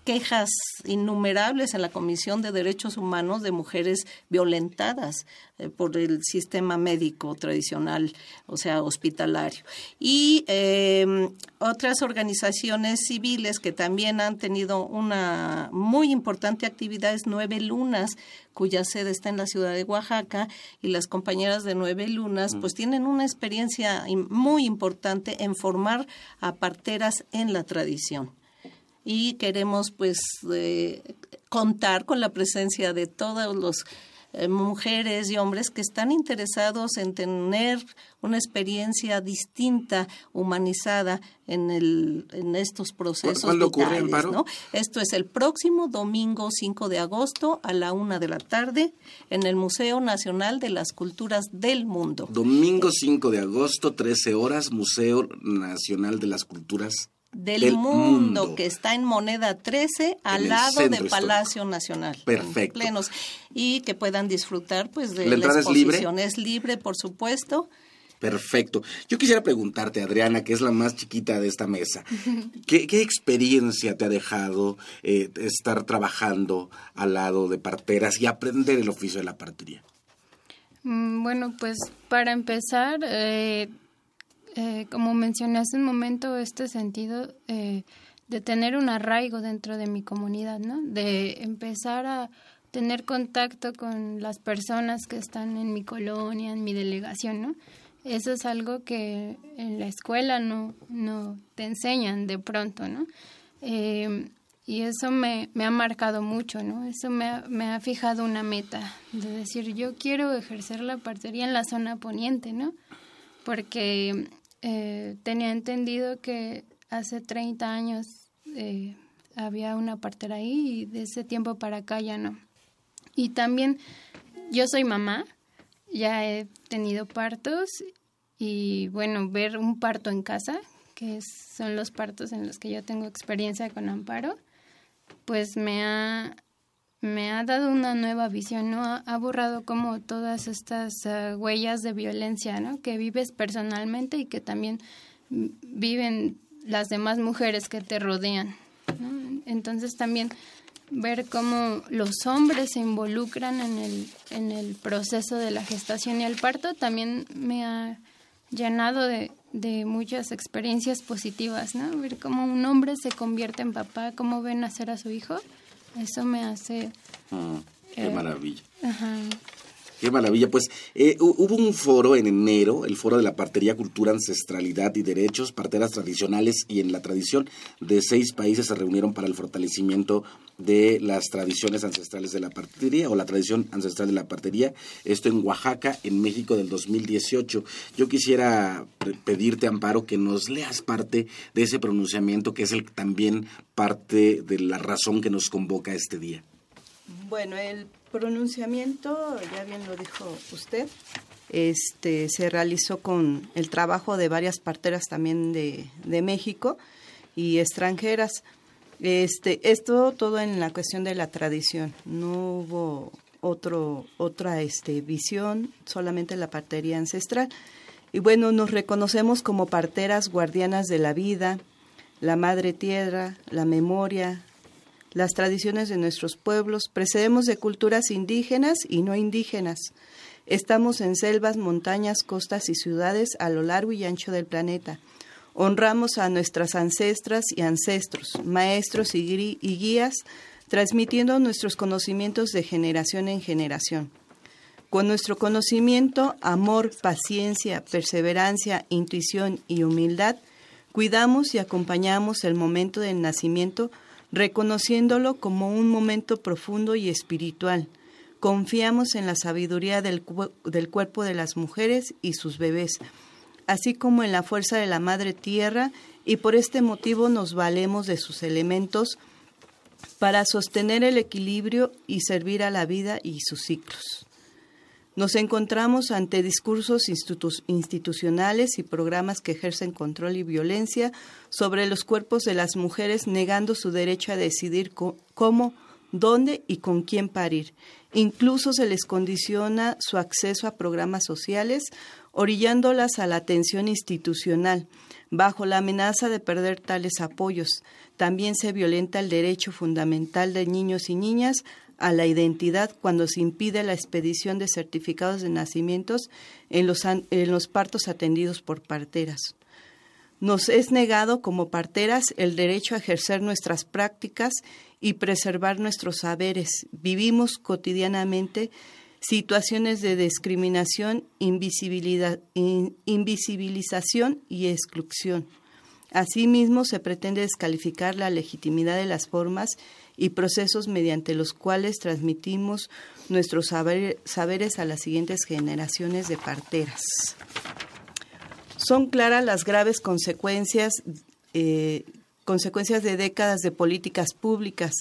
quejas innumerables en la Comisión de Derechos Humanos de mujeres violentadas por el sistema médico tradicional, o sea, hospitalario. Y em, otras organizaciones civiles que también han tenido una muy importante actividad es Nueve Lunas, cuya sede está en la ciudad de Oaxaca, y las compañeras de Nueve Lunas, pues tienen una experiencia muy importante en formar a parteras en la tradición. Y queremos pues eh, contar con la presencia de todos los eh, mujeres y hombres que están interesados en tener una experiencia distinta, humanizada en, el, en estos procesos. ¿Cuándo ocurre, ¿no? Esto es el próximo domingo 5 de agosto a la una de la tarde en el Museo Nacional de las Culturas del Mundo. Domingo 5 de agosto, 13 horas, Museo Nacional de las Culturas del, mundo, que está en moneda 13 al lado del Palacio Nacional. Perfecto. Plenos, y que puedan disfrutar pues de la, exposición. Es libre? es libre, por supuesto. Perfecto. Yo quisiera preguntarte, Adriana, que es la más chiquita de esta mesa, ¿qué, experiencia te ha dejado eh, estar trabajando al lado de parteras y aprender el oficio de la partería? Mm, bueno, pues para empezar, eh, eh, como mencioné hace un momento, este sentido eh, de tener un arraigo dentro de mi comunidad, ¿no? De empezar a tener contacto con las personas que están en mi colonia, en mi delegación, ¿no? Eso es algo que en la escuela no, no te enseñan de pronto, ¿no? Eh, y eso me, me, ha marcado mucho, ¿no? Eso me ha, me ha fijado una meta, de decir, yo quiero ejercer la partería en la zona poniente, ¿no? Porque eh, tenía entendido que hace 30 años eh, había una partera ahí y de ese tiempo para acá ya no. Y también yo soy mamá, ya he tenido partos y bueno, ver un parto en casa, que son los partos en los que yo tengo experiencia con Amparo, pues me ha, me ha dado una nueva visión, ¿no? Ha, borrado como todas estas eh, huellas de violencia, ¿no? Que vives personalmente y que también viven las demás mujeres que te rodean. Entonces también ver cómo los hombres se involucran en el, en el proceso de la gestación y el parto también me ha llenado de, de muchas experiencias positivas, ¿no? Ver cómo un hombre se convierte en papá, cómo ve nacer a su hijo, eso me hace... Mm, qué eh, maravilla. Ajá. Qué maravilla. Pues eh, hubo un foro en enero, el foro de la partería, cultura, ancestralidad y derechos, parteras tradicionales y en la tradición de seis países se reunieron para el fortalecimiento de las tradiciones ancestrales de la partería o la tradición ancestral de la partería. Esto en Oaxaca, en México del 2018. Yo quisiera pedirte, Amparo, que nos leas parte de ese pronunciamiento que es el también parte de la razón que nos convoca este día. Bueno, el pronunciamiento, ya bien lo dijo usted, este se realizó con el trabajo de varias parteras también de, de México y extranjeras. Este, esto todo en la cuestión de la tradición. No hubo otro, otra este, visión, solamente la partería ancestral. Y bueno, nos reconocemos como parteras guardianas de la vida, la madre tierra, la memoria, las tradiciones de nuestros pueblos, precedemos de culturas indígenas y no indígenas. Estamos en selvas, montañas, costas y ciudades a lo largo y ancho del planeta. Honramos a nuestras ancestras y ancestros, maestros y, guías, transmitiendo nuestros conocimientos de generación en generación. Con nuestro conocimiento, amor, paciencia, perseverancia, intuición y humildad, cuidamos y acompañamos el momento del nacimiento reconociéndolo como un momento profundo y espiritual. Confiamos en la sabiduría del, del, cuerpo de las mujeres y sus bebés, así como en la fuerza de la Madre Tierra, y por este motivo nos valemos de sus elementos para sostener el equilibrio y servir a la vida y sus ciclos. Nos encontramos ante discursos institucionales y programas que ejercen control y violencia sobre los cuerpos de las mujeres, negando su derecho a decidir cómo, dónde y con quién parir. Incluso se les condiciona su acceso a programas sociales, orillándolas a la atención institucional, bajo la amenaza de perder tales apoyos. También se violenta el derecho fundamental de niños y niñas a la identidad cuando se impide la expedición de certificados de nacimientos en los, en los partos atendidos por parteras. Nos es negado como parteras el derecho a ejercer nuestras prácticas y preservar nuestros saberes. Vivimos cotidianamente situaciones de discriminación, invisibilización y exclusión. Asimismo, se pretende descalificar la legitimidad de las formas y procesos mediante los cuales transmitimos nuestros saberes a las siguientes generaciones de parteras. Son claras las graves consecuencias, eh, consecuencias de décadas de políticas públicas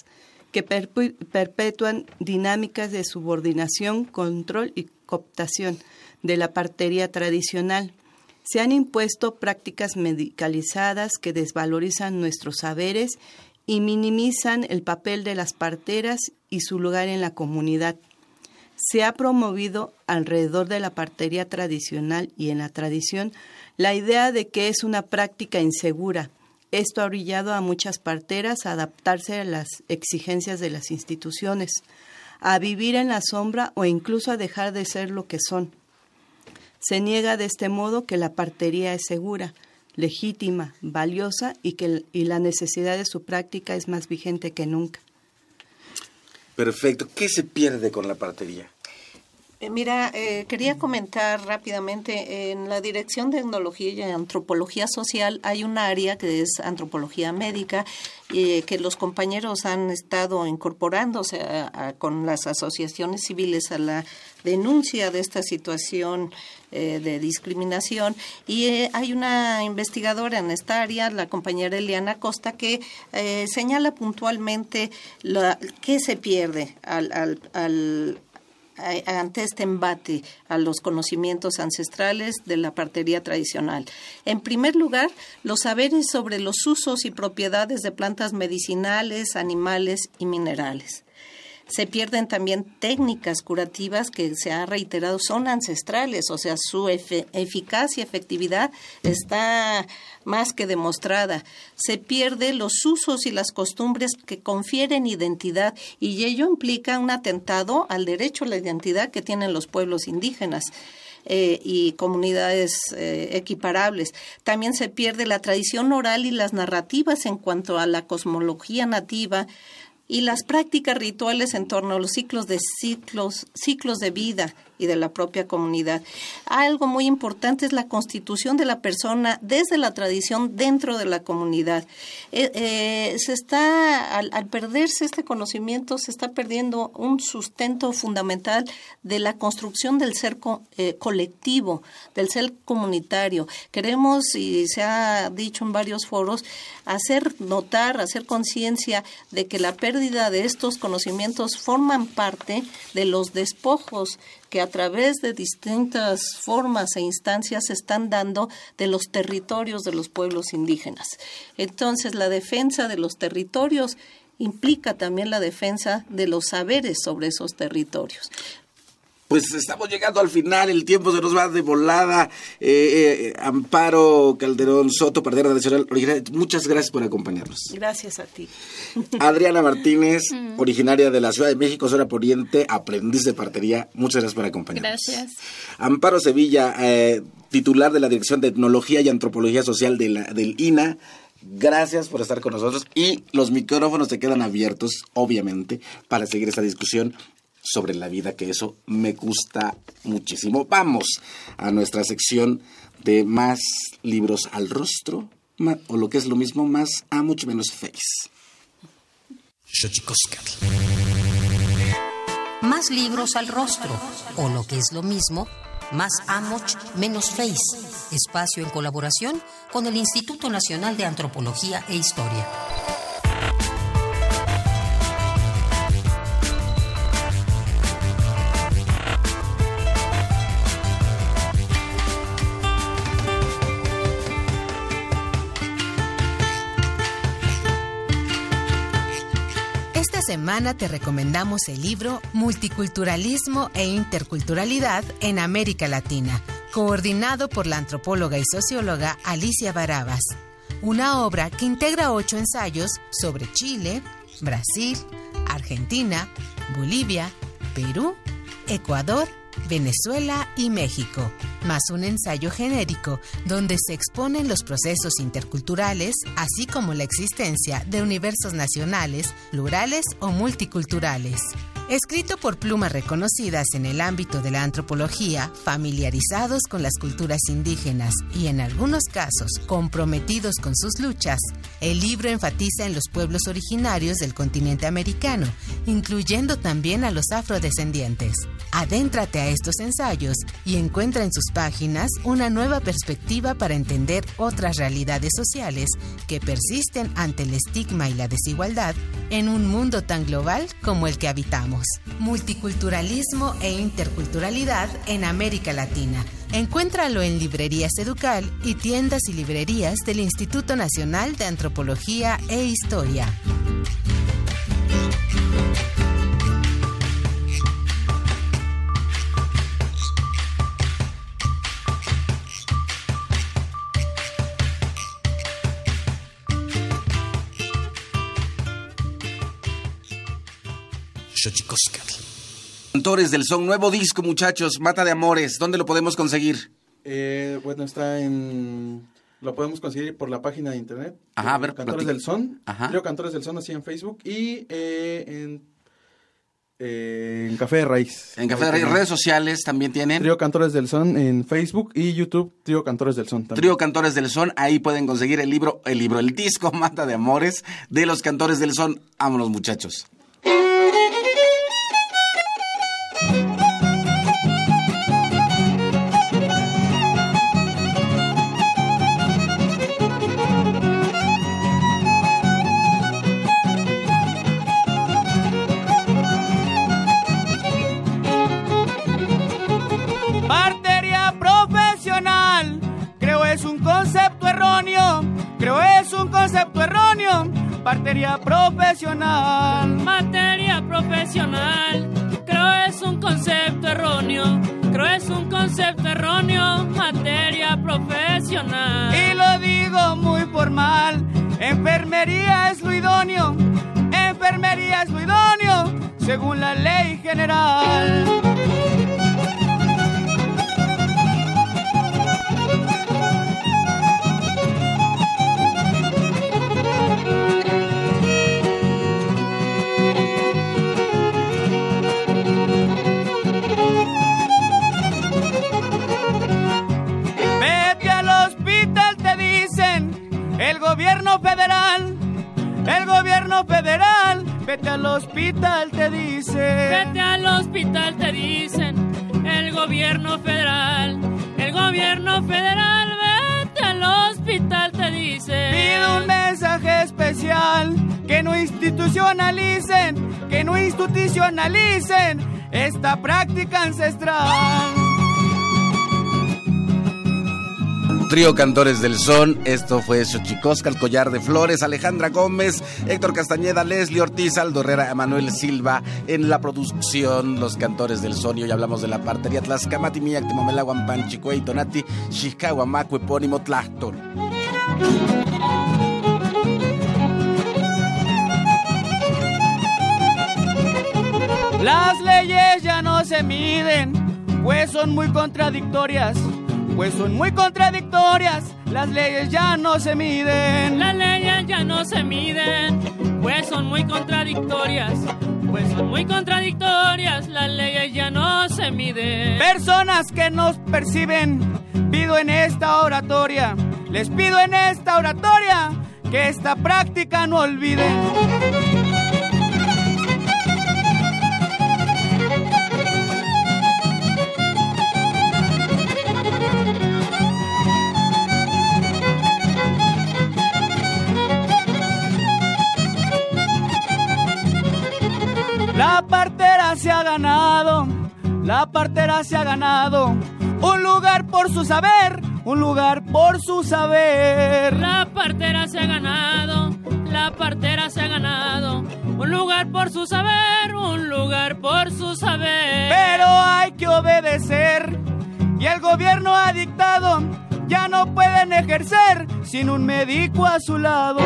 que perpetúan dinámicas de subordinación, control y cooptación de la partería tradicional. Se han impuesto prácticas medicalizadas que desvalorizan nuestros saberes y minimizan el papel de las parteras y su lugar en la comunidad. Se ha promovido alrededor de la partería tradicional y en la tradición la idea de que es una práctica insegura. Esto ha orillado a muchas parteras a adaptarse a las exigencias de las instituciones, a vivir en la sombra o incluso a dejar de ser lo que son. Se niega de este modo que la partería es segura, legítima, valiosa y que y la necesidad de su práctica es más vigente que nunca. Perfecto. ¿Qué se pierde con la partería? Eh, mira, eh, quería comentar rápidamente, en la Dirección de Tecnología y Antropología Social hay un área que es antropología médica eh, que los compañeros han estado incorporándose con las asociaciones civiles a la denuncia de esta situación de discriminación y hay una investigadora en esta área, la compañera Eliana Costa, que señala puntualmente la, qué se pierde al, al ante este embate a los conocimientos ancestrales de la partería tradicional. En primer lugar, los saberes sobre los usos y propiedades de plantas medicinales, animales y minerales. Se pierden también técnicas curativas que se ha reiterado son ancestrales, o sea, su eficacia y efectividad está más que demostrada. Se pierde los usos y las costumbres que confieren identidad y ello implica un atentado al derecho a la identidad que tienen los pueblos indígenas. Eh, y comunidades eh, equiparables. También se pierde la tradición oral y las narrativas en cuanto a la cosmología nativa, y las prácticas rituales en torno a los ciclos de ciclos, ciclos de vida y de la propia comunidad. Algo muy importante es la constitución de la persona desde la tradición dentro de la comunidad. Eh, eh, se está, al, perderse este conocimiento, se está perdiendo un sustento fundamental de la construcción del ser eh, colectivo, del ser comunitario. Queremos, y se ha dicho en varios foros, hacer notar, hacer conciencia de que la pérdida de estos conocimientos forman parte de los despojos que a través de distintas formas e instancias se están dando de los territorios de los pueblos indígenas. Entonces, la defensa de los territorios implica también la defensa de los saberes sobre esos territorios. Pues estamos llegando al final, el tiempo se nos va de volada. Eh, eh, Amparo Calderón Soto, Pardera Nacional Original, muchas gracias por acompañarnos. Gracias a ti. Adriana Martínez, mm. originaria de la Ciudad de México, zona poniente, aprendiz de partería, muchas gracias por acompañarnos. Gracias. Amparo Sevilla, eh, titular de la Dirección de Tecnología y Antropología Social de la, del INA. Gracias por estar con nosotros y los micrófonos te quedan abiertos, obviamente, para seguir esta discusión sobre la vida, que eso me gusta muchísimo. Vamos a nuestra sección de más libros al rostro, o lo que es lo mismo, más a mucho menos face. Más libros al rostro, o lo que es lo mismo, más Amoch, menos Face. Espacio en colaboración con el Instituto Nacional de Antropología e Historia. Semana te recomendamos el libro Multiculturalismo e Interculturalidad en América Latina, coordinado por la antropóloga y socióloga Alicia Barabas. Una obra que integra ocho ensayos sobre Chile, Brasil, Argentina, Bolivia, Perú, Ecuador Venezuela y México, más un ensayo genérico donde se exponen los procesos interculturales, así como la existencia de universos nacionales, plurales o multiculturales. Escrito por plumas reconocidas en el ámbito de la antropología, familiarizados con las culturas indígenas y en algunos casos comprometidos con sus luchas, el libro enfatiza en los pueblos originarios del continente americano, incluyendo también a los afrodescendientes. Adéntrate a estos ensayos y encuentra en sus páginas una nueva perspectiva para entender otras realidades sociales que persisten ante el estigma y la desigualdad en un mundo tan global como el que habitamos. Multiculturalismo e interculturalidad en América Latina. Encuéntralo en Librerías Educal y tiendas y librerías del Instituto Nacional de Antropología e Historia. Cantores del son, nuevo disco, muchachos, Mata de Amores, ¿dónde lo podemos conseguir? Eh, bueno, está en... Lo podemos conseguir por la página de internet. Ajá, a ver, Cantores del Son. Ajá. Creo Cantores del Son así en Facebook y eh, en Eh, en Café de Raíz. En Café de Raíz, redes sociales también tienen. Trío Cantores del Son en Facebook y YouTube, Trío Cantores del Son también. Trío Cantores del Son, ahí pueden conseguir el libro, el libro, el disco Mata de Amores de los Cantores del Son. Vámonos, muchachos. Concepto erróneo. Partería profesional. Materia profesional, creo es un concepto erróneo. Creo es un concepto erróneo, materia profesional. Y lo digo muy formal, enfermería es lo idóneo, enfermería es lo idóneo, según la ley general. Hospital, te dicen. Vete al hospital, te dicen, el gobierno federal, el gobierno federal, vete al hospital, te dicen. Pido un mensaje especial, que no institucionalicen, que no institucionalicen esta práctica ancestral. Trío Cantores del Son, esto fue Xochicosca, el collar de flores, Alejandra Gómez, Héctor Castañeda, Leslie Ortiz, Aldo Herrera, Emanuel Silva, en la producción Los Cantores del Son, y hoy hablamos de la partería Tlaxcamati, Miyak, Timomela, Guampan, Chicuey, Tonati, Xixca, Macue, Epónimo, Tlactor. Las leyes ya no se miden, pues son muy contradictorias. Pues son muy contradictorias, las leyes ya no se miden. Las leyes ya no se miden, pues son muy contradictorias. Pues son muy contradictorias, las leyes ya no se miden. Personas que nos perciben, pido en esta oratoria, les pido en esta oratoria que esta práctica no olviden. La partera se ha ganado, la partera se ha ganado un lugar por su saber, un lugar por su saber. La partera se ha ganado, la partera se ha ganado un lugar por su saber, un lugar por su saber. Pero hay que obedecer y el gobierno ha dictado, ya no pueden ejercer sin un médico a su lado.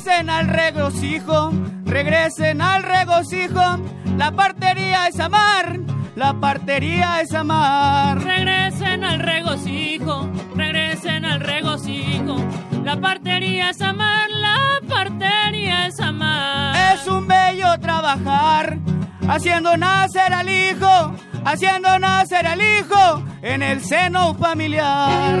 Regresen al regocijo, regresen al regocijo. La partería es amar, la partería es amar. Regresen al regocijo, regresen al regocijo. La partería es amar, la partería es amar. Es un bello trabajar, haciendo nacer al hijo, haciendo nacer al hijo en el seno familiar.